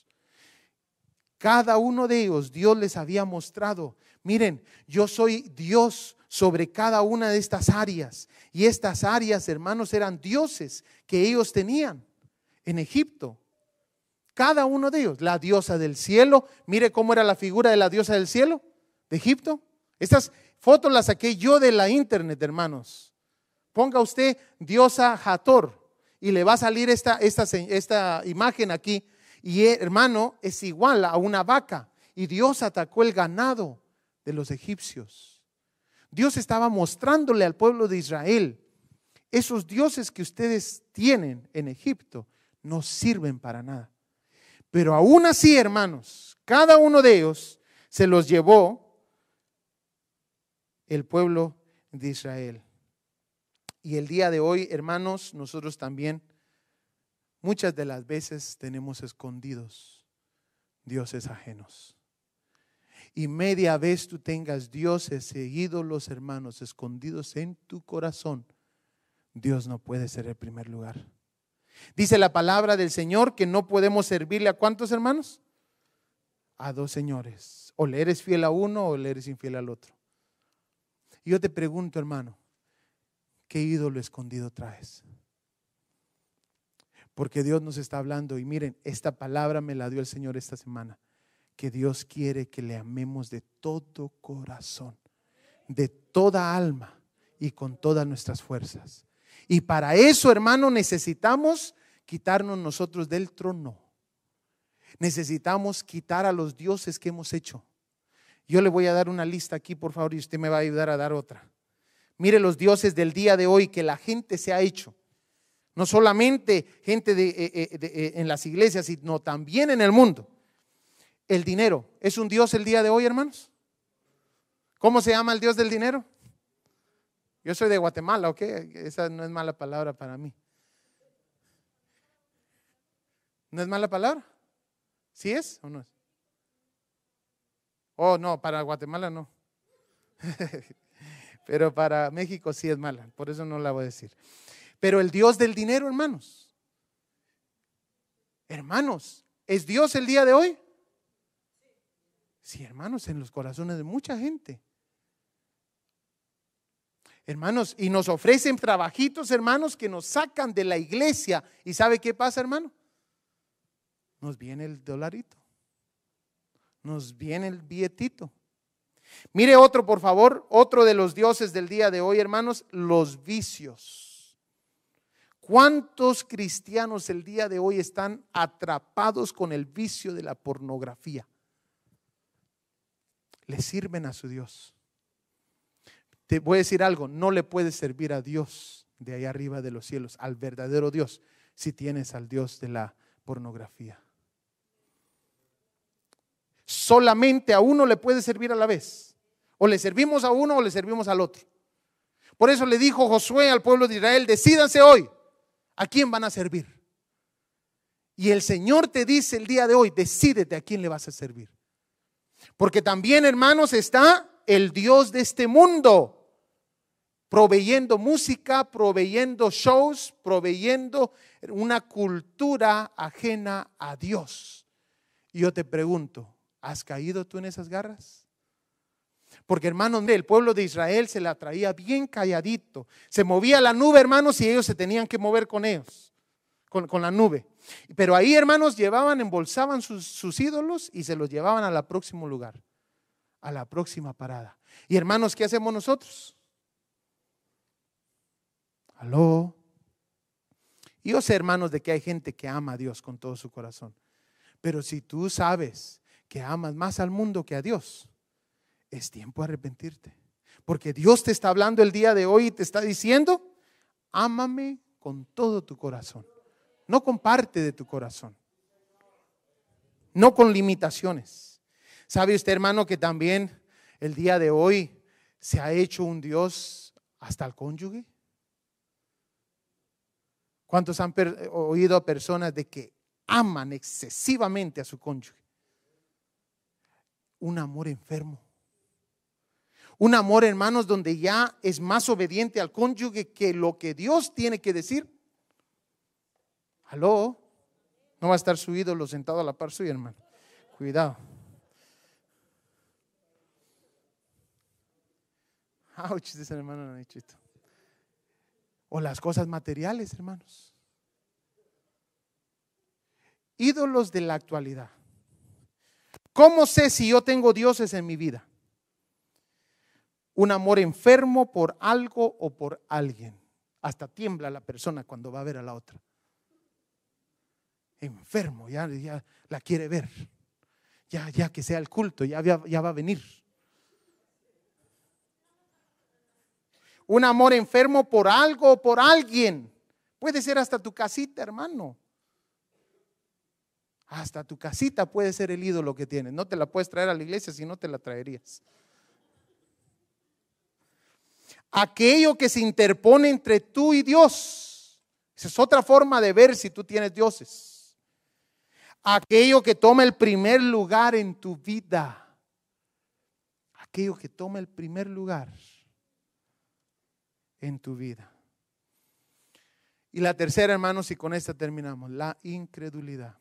Cada uno de ellos Dios les había mostrado, miren, yo soy Dios sobre cada una de estas áreas. Y estas áreas, hermanos, eran dioses que ellos tenían en Egipto. Cada uno de ellos, la diosa del cielo, mire cómo era la figura de la diosa del cielo de Egipto. Estas fotos las saqué yo de la internet, hermanos. Ponga usted diosa Hathor y le va a salir esta, esta, esta imagen aquí. Y hermano, es igual a una vaca. Y Dios atacó el ganado de los egipcios. Dios estaba mostrándole al pueblo de Israel, esos dioses que ustedes tienen en Egipto no sirven para nada. Pero aún así, hermanos, cada uno de ellos se los llevó el pueblo de Israel. Y el día de hoy, hermanos, nosotros también muchas de las veces tenemos escondidos dioses ajenos. Y media vez tú tengas dioses e ídolos, hermanos, escondidos en tu corazón, Dios no puede ser el primer lugar. Dice la palabra del Señor que no podemos servirle a cuántos hermanos? A dos señores. O le eres fiel a uno o le eres infiel al otro. Yo te pregunto, hermano, ¿qué ídolo escondido traes? Porque Dios nos está hablando y miren, esta palabra me la dio el Señor esta semana, que Dios quiere que le amemos de todo corazón, de toda alma y con todas nuestras fuerzas. Y para eso, hermano, necesitamos quitarnos nosotros del trono. Necesitamos quitar a los dioses que hemos hecho. Yo le voy a dar una lista aquí, por favor, y usted me va a ayudar a dar otra. Mire los dioses del día de hoy que la gente se ha hecho. No solamente gente de, eh, eh, eh, en las iglesias, sino también en el mundo. El dinero. ¿Es un dios el día de hoy, hermanos? ¿Cómo se llama el dios del dinero? Yo soy de Guatemala, ¿ok? Esa no es mala palabra para mí. ¿No es mala palabra? ¿Sí es o no es? Oh, no, para Guatemala no. Pero para México sí es mala, por eso no la voy a decir. Pero el Dios del dinero, hermanos. Hermanos, ¿es Dios el día de hoy? Sí, hermanos, en los corazones de mucha gente. Hermanos, y nos ofrecen trabajitos, hermanos, que nos sacan de la iglesia. ¿Y sabe qué pasa, hermano? Nos viene el dolarito. Nos viene el billetito. Mire otro, por favor, otro de los dioses del día de hoy, hermanos, los vicios. ¿Cuántos cristianos el día de hoy están atrapados con el vicio de la pornografía? Le sirven a su Dios. Te voy a decir algo, no le puedes servir a Dios de ahí arriba de los cielos, al verdadero Dios, si tienes al Dios de la pornografía. Solamente a uno le puede servir a la vez. O le servimos a uno o le servimos al otro. Por eso le dijo Josué al pueblo de Israel, decídanse hoy a quién van a servir. Y el Señor te dice el día de hoy, decídete a quién le vas a servir. Porque también, hermanos, está el Dios de este mundo proveyendo música, proveyendo shows, proveyendo una cultura ajena a Dios. Y yo te pregunto, ¿has caído tú en esas garras? Porque hermanos, el pueblo de Israel se la traía bien calladito. Se movía la nube, hermanos, y ellos se tenían que mover con ellos, con, la nube. Pero ahí, hermanos, llevaban, embolsaban sus, sus ídolos y se los llevaban al próximo lugar, a la próxima parada. Y hermanos, ¿qué hacemos nosotros? Aló. Yo sé, hermanos, de que hay gente que ama a Dios con todo su corazón. Pero si tú sabes que amas más al mundo que a Dios, es tiempo de arrepentirte. Porque Dios te está hablando el día de hoy y te está diciendo, ámame con todo tu corazón. No con parte de tu corazón. No con limitaciones. ¿Sabe usted, hermano, que también el día de hoy se ha hecho un Dios hasta el cónyuge? ¿Cuántos han oído a personas de que aman excesivamente a su cónyuge? Un amor enfermo. Un amor, hermanos, donde ya es más obediente al cónyuge que lo que Dios tiene que decir. Aló, no va a estar su ídolo sentado a la par suya, hermano. Cuidado. Ouch, dice el hermano Nachito. O las cosas materiales, hermanos. Ídolos de la actualidad. ¿Cómo sé si yo tengo dioses en mi vida? Un amor enfermo por algo o por alguien. Hasta tiembla la persona cuando va a ver a la otra. Enfermo, ya, ya la quiere ver. Ya, ya que sea el culto, ya, ya va a venir. un amor enfermo por algo o por alguien. Puede ser hasta tu casita, hermano. Hasta tu casita puede ser el ídolo que tienes. No te la puedes traer a la iglesia si no te la traerías. Aquello que se interpone entre tú y Dios. Esa es otra forma de ver si tú tienes dioses. Aquello que toma el primer lugar en tu vida. Aquello que toma el primer lugar en tu vida. Y la tercera, hermanos, y con esta terminamos, la incredulidad.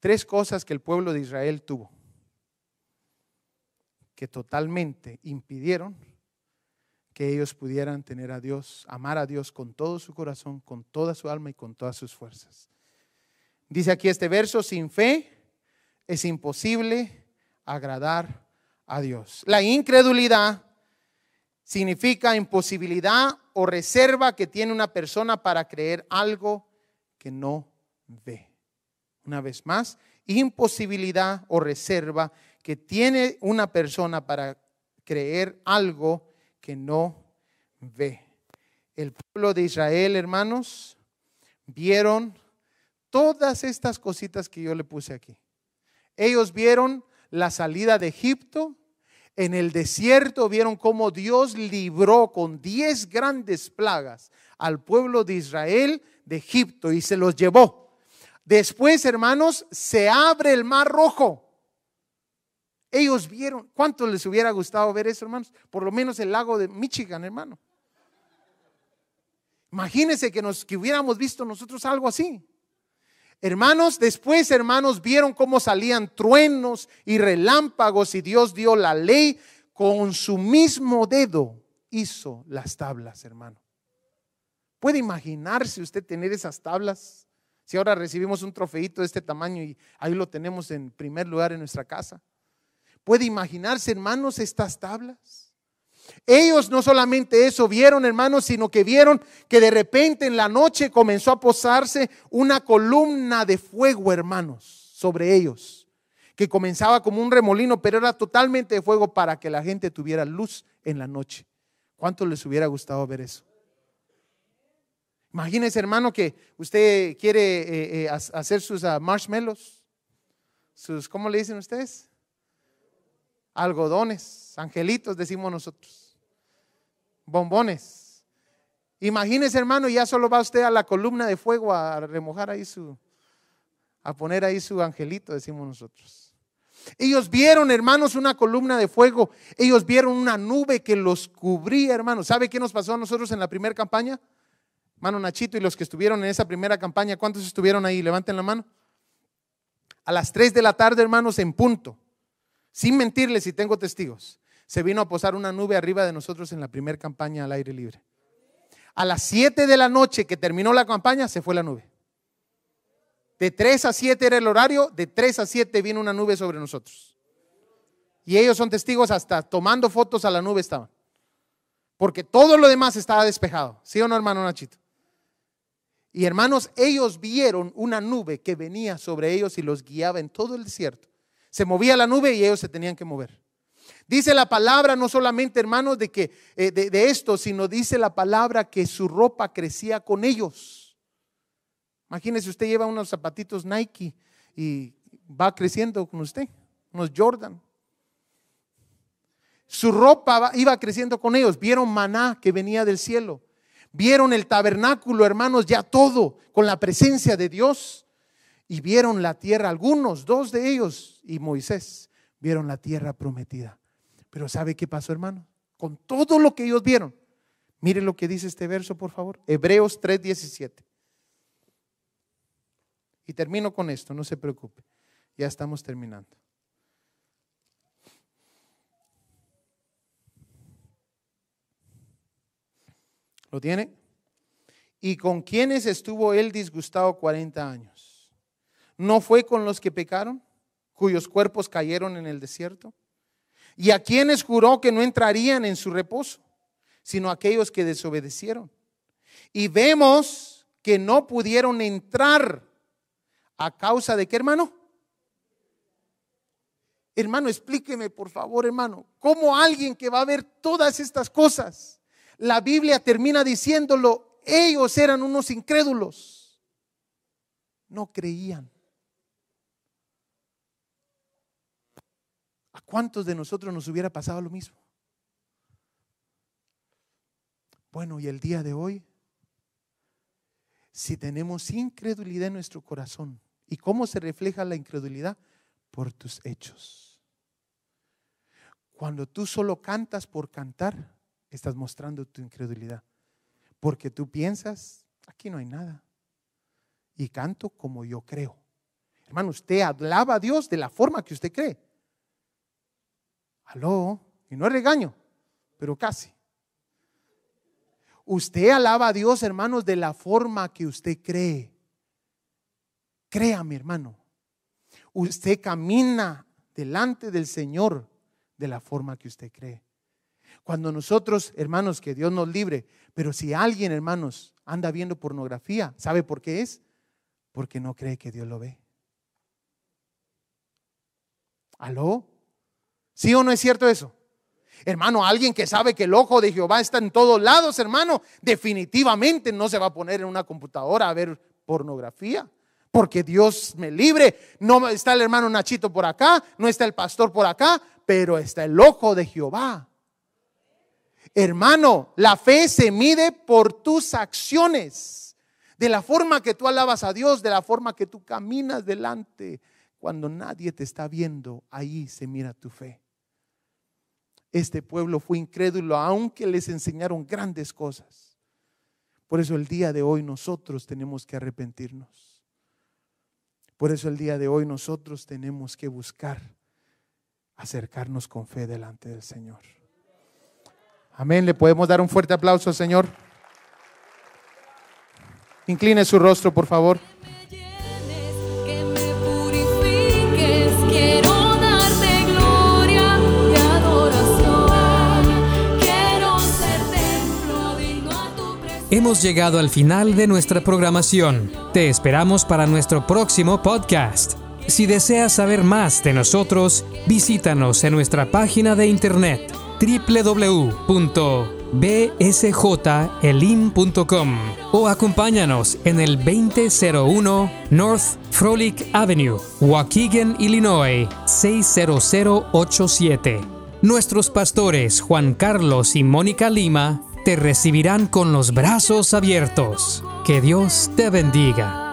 Tres cosas que el pueblo de Israel tuvo, que totalmente impidieron que ellos pudieran tener a Dios, amar a Dios con todo su corazón, con toda su alma y con todas sus fuerzas. Dice aquí este verso, sin fe es imposible agradar a Dios. La incredulidad significa imposibilidad o reserva que tiene una persona para creer algo que no ve. Una vez más, imposibilidad o reserva que tiene una persona para creer algo que no ve. El pueblo de Israel, hermanos, vieron todas estas cositas que yo le puse aquí. Ellos vieron la salida de Egipto, en el desierto vieron cómo Dios libró con diez grandes plagas al pueblo de Israel de Egipto y se los llevó. Después, hermanos, se abre el mar rojo. Ellos vieron, ¿cuánto les hubiera gustado ver eso, hermanos? Por lo menos el lago de Michigan, hermano. Imagínense que, nos, que hubiéramos visto nosotros algo así. Hermanos, después, hermanos, vieron cómo salían truenos y relámpagos y Dios dio la ley con su mismo dedo. Hizo las tablas, hermano. ¿Puede imaginarse usted tener esas tablas? Si ahora recibimos un trofeito de este tamaño y ahí lo tenemos en primer lugar en nuestra casa. ¿Puede imaginarse, hermanos, estas tablas? Ellos no solamente eso vieron, hermanos, sino que vieron que de repente en la noche comenzó a posarse una columna de fuego, hermanos, sobre ellos, que comenzaba como un remolino, pero era totalmente de fuego para que la gente tuviera luz en la noche. ¿Cuánto les hubiera gustado ver eso? Imagínense, hermano, que usted quiere eh, eh, hacer sus ah, marshmallows, sus, ¿cómo le dicen ustedes? Algodones, angelitos, decimos nosotros. Bombones. Imagínese, hermano, ya solo va usted a la columna de fuego a remojar ahí su, a poner ahí su angelito, decimos nosotros. Ellos vieron, hermanos, una columna de fuego. Ellos vieron una nube que los cubría, hermanos. ¿Sabe qué nos pasó a nosotros en la primera campaña? Mano Nachito y los que estuvieron en esa primera campaña, ¿cuántos estuvieron ahí? Levanten la mano. A las 3 de la tarde, hermanos, en punto, sin mentirles si tengo testigos, se vino a posar una nube arriba de nosotros en la primera campaña al aire libre. A las 7 de la noche que terminó la campaña, se fue la nube. De 3 a 7 era el horario, de 3 a 7 vino una nube sobre nosotros. Y ellos son testigos, hasta tomando fotos a la nube estaban. Porque todo lo demás estaba despejado. ¿Sí o no, hermano Nachito? Y hermanos, ellos vieron una nube que venía sobre ellos y los guiaba en todo el desierto. Se movía la nube y ellos se tenían que mover. Dice la palabra, no solamente hermanos, de, que, eh, de, esto, sino dice la palabra que su ropa crecía con ellos. Imagínese, usted lleva unos zapatitos Nike y va creciendo con usted, unos Jordan. Su ropa iba creciendo con ellos. Vieron maná que venía del cielo. Vieron el tabernáculo, hermanos, ya todo con la presencia de Dios. Y vieron la tierra, algunos, dos de ellos y Moisés, vieron la tierra prometida. Pero ¿sabe qué pasó, hermano? Con todo lo que ellos vieron. Mire lo que dice este verso, por favor. Hebreos 3:17. Y termino con esto, no se preocupe. Ya estamos terminando. ¿Lo tiene? ¿Y con quiénes estuvo él disgustado 40 años? ¿No fue con los que pecaron, cuyos cuerpos cayeron en el desierto? ¿Y a quienes juró que no entrarían en su reposo, sino aquellos que desobedecieron? Y vemos que no pudieron entrar a causa de qué, hermano? Hermano, explíqueme, por favor, hermano, ¿cómo alguien que va a ver todas estas cosas la Biblia termina diciéndolo, ellos eran unos incrédulos, no creían. Cuántos de nosotros nos hubiera pasado lo mismo? Bueno, y el día de hoy, si tenemos incredulidad en nuestro corazón, ¿y cómo se refleja la incredulidad? Por tus hechos. Cuando tú solo cantas por cantar, estás mostrando tu incredulidad. Porque tú piensas, aquí no hay nada. Y canto como yo creo. Hermano, usted alaba a Dios de la forma que usted cree. Aló, y no es regaño, pero casi. Usted alaba a Dios, hermanos, de la forma que usted cree. Créame, hermano. Usted camina delante del Señor de la forma que usted cree. Cuando nosotros, hermanos, que Dios nos libre, pero si alguien, hermanos, anda viendo pornografía, ¿sabe por qué es? Porque no cree que Dios lo ve. ¿Aló? ¿Sí o no es cierto eso? Hermano, alguien que sabe que el ojo de Jehová está en todos lados, hermano, definitivamente no se va a poner en una computadora a ver pornografía. Porque Dios me libre. No está el hermano Nachito por acá, no está el pastor por acá, pero está el ojo de Jehová. Hermano, la fe se mide por tus acciones, de la forma que tú alabas a Dios, de la forma que tú caminas delante. Cuando nadie te está viendo, ahí se mira tu fe. Este pueblo fue incrédulo aunque les enseñaron grandes cosas. Por eso el día de hoy nosotros tenemos que arrepentirnos. Por eso el día de hoy nosotros tenemos que buscar acercarnos con fe delante del Señor. Amén. Le podemos dar un fuerte aplauso, Señor. Incline su rostro, por favor. Hemos llegado al final de nuestra programación. Te esperamos para nuestro próximo podcast. Si deseas saber más de nosotros, visítanos en nuestra página de internet www.bsjelim.com o acompáñanos en el 2001 North Frolic Avenue, Waukegan, Illinois 60087. Nuestros pastores Juan Carlos y Mónica Lima te recibirán con los brazos abiertos. Que Dios te bendiga.